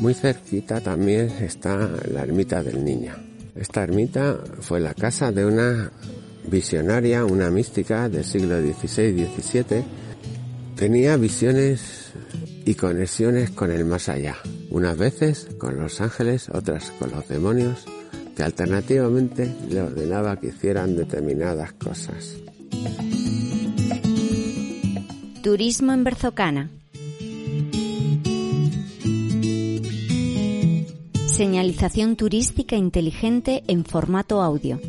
Muy cerquita también está la ermita del niño. Esta ermita fue la casa de una visionaria, una mística del siglo XVI y XVII. Tenía visiones y conexiones con el más allá. Unas veces con los ángeles, otras con los demonios, que alternativamente le ordenaba que hicieran determinadas cosas. Turismo en Berzocana. Señalización turística inteligente en formato audio.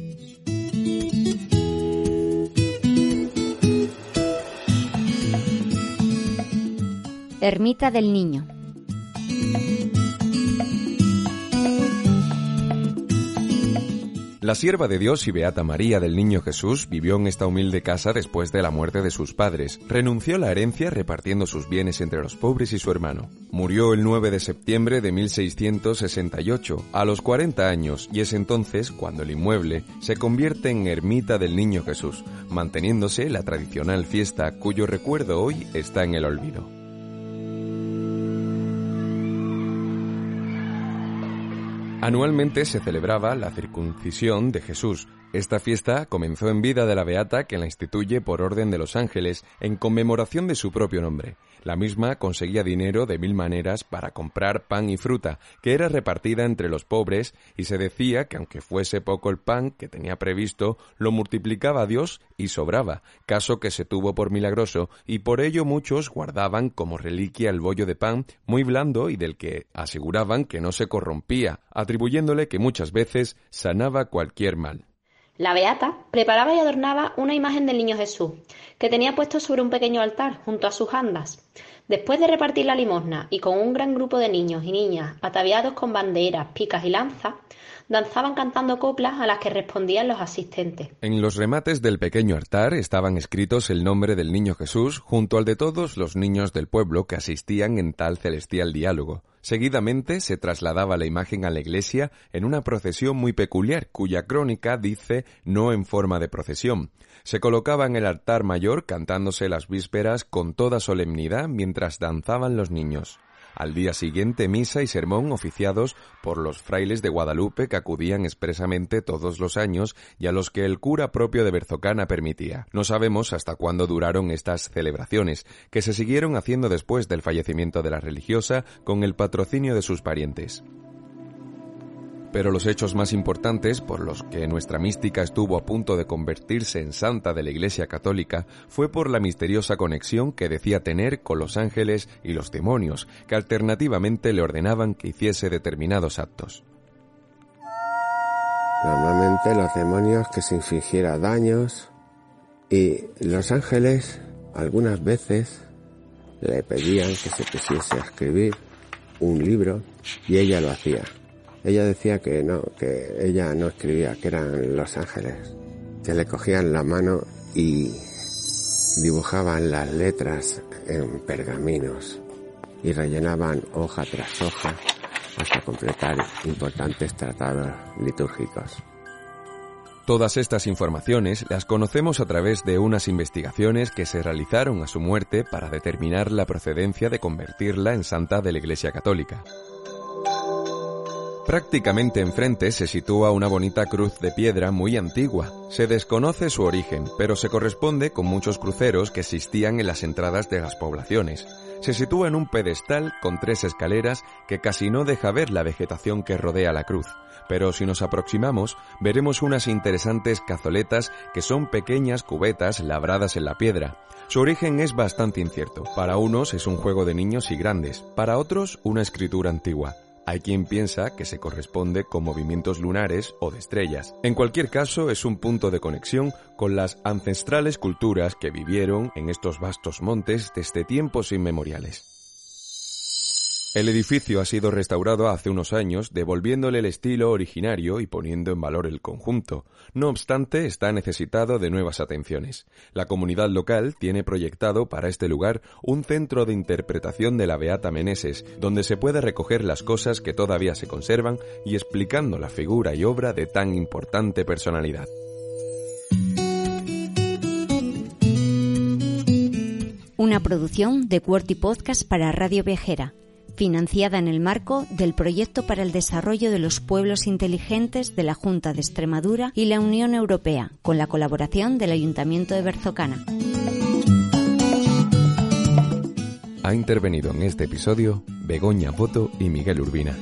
Ermita del Niño. La sierva de Dios y Beata María del Niño Jesús vivió en esta humilde casa después de la muerte de sus padres. Renunció a la herencia repartiendo sus bienes entre los pobres y su hermano. Murió el 9 de septiembre de 1668, a los 40 años, y es entonces cuando el inmueble se convierte en ermita del Niño Jesús, manteniéndose la tradicional fiesta cuyo recuerdo hoy está en el olvido. Anualmente se celebraba la circuncisión de Jesús. Esta fiesta comenzó en vida de la Beata que la instituye por orden de los ángeles en conmemoración de su propio nombre. La misma conseguía dinero de mil maneras para comprar pan y fruta, que era repartida entre los pobres, y se decía que aunque fuese poco el pan que tenía previsto, lo multiplicaba Dios y sobraba, caso que se tuvo por milagroso, y por ello muchos guardaban como reliquia el bollo de pan muy blando y del que aseguraban que no se corrompía, atribuyéndole que muchas veces sanaba cualquier mal. La beata preparaba y adornaba una imagen del niño Jesús, que tenía puesto sobre un pequeño altar junto a sus andas. Después de repartir la limosna y con un gran grupo de niños y niñas ataviados con banderas, picas y lanzas, danzaban cantando coplas a las que respondían los asistentes. En los remates del pequeño altar estaban escritos el nombre del niño Jesús junto al de todos los niños del pueblo que asistían en tal celestial diálogo. Seguidamente se trasladaba la imagen a la iglesia en una procesión muy peculiar, cuya crónica dice no en forma de procesión. Se colocaba en el altar mayor cantándose las vísperas con toda solemnidad mientras danzaban los niños. Al día siguiente misa y sermón oficiados por los frailes de Guadalupe que acudían expresamente todos los años y a los que el cura propio de Berzocana permitía. No sabemos hasta cuándo duraron estas celebraciones, que se siguieron haciendo después del fallecimiento de la religiosa con el patrocinio de sus parientes. Pero los hechos más importantes por los que nuestra mística estuvo a punto de convertirse en santa de la Iglesia Católica fue por la misteriosa conexión que decía tener con los ángeles y los demonios, que alternativamente le ordenaban que hiciese determinados actos. Normalmente los demonios que se infligiera daños y los ángeles algunas veces le pedían que se pusiese a escribir un libro y ella lo hacía. Ella decía que no, que ella no escribía, que eran los ángeles, que le cogían la mano y dibujaban las letras en pergaminos y rellenaban hoja tras hoja hasta completar importantes tratados litúrgicos. Todas estas informaciones las conocemos a través de unas investigaciones que se realizaron a su muerte para determinar la procedencia de convertirla en santa de la Iglesia Católica. Prácticamente enfrente se sitúa una bonita cruz de piedra muy antigua. Se desconoce su origen, pero se corresponde con muchos cruceros que existían en las entradas de las poblaciones. Se sitúa en un pedestal con tres escaleras que casi no deja ver la vegetación que rodea la cruz, pero si nos aproximamos veremos unas interesantes cazoletas que son pequeñas cubetas labradas en la piedra. Su origen es bastante incierto. Para unos es un juego de niños y grandes, para otros una escritura antigua. Hay quien piensa que se corresponde con movimientos lunares o de estrellas. En cualquier caso, es un punto de conexión con las ancestrales culturas que vivieron en estos vastos montes desde tiempos inmemoriales. El edificio ha sido restaurado hace unos años, devolviéndole el estilo originario y poniendo en valor el conjunto. No obstante, está necesitado de nuevas atenciones. La comunidad local tiene proyectado para este lugar un centro de interpretación de la Beata Meneses, donde se puede recoger las cosas que todavía se conservan y explicando la figura y obra de tan importante personalidad. Una producción de Cuerty Podcast para Radio Viajera financiada en el marco del Proyecto para el Desarrollo de los Pueblos Inteligentes de la Junta de Extremadura y la Unión Europea, con la colaboración del Ayuntamiento de Berzocana. Ha intervenido en este episodio Begoña Boto y Miguel Urbina.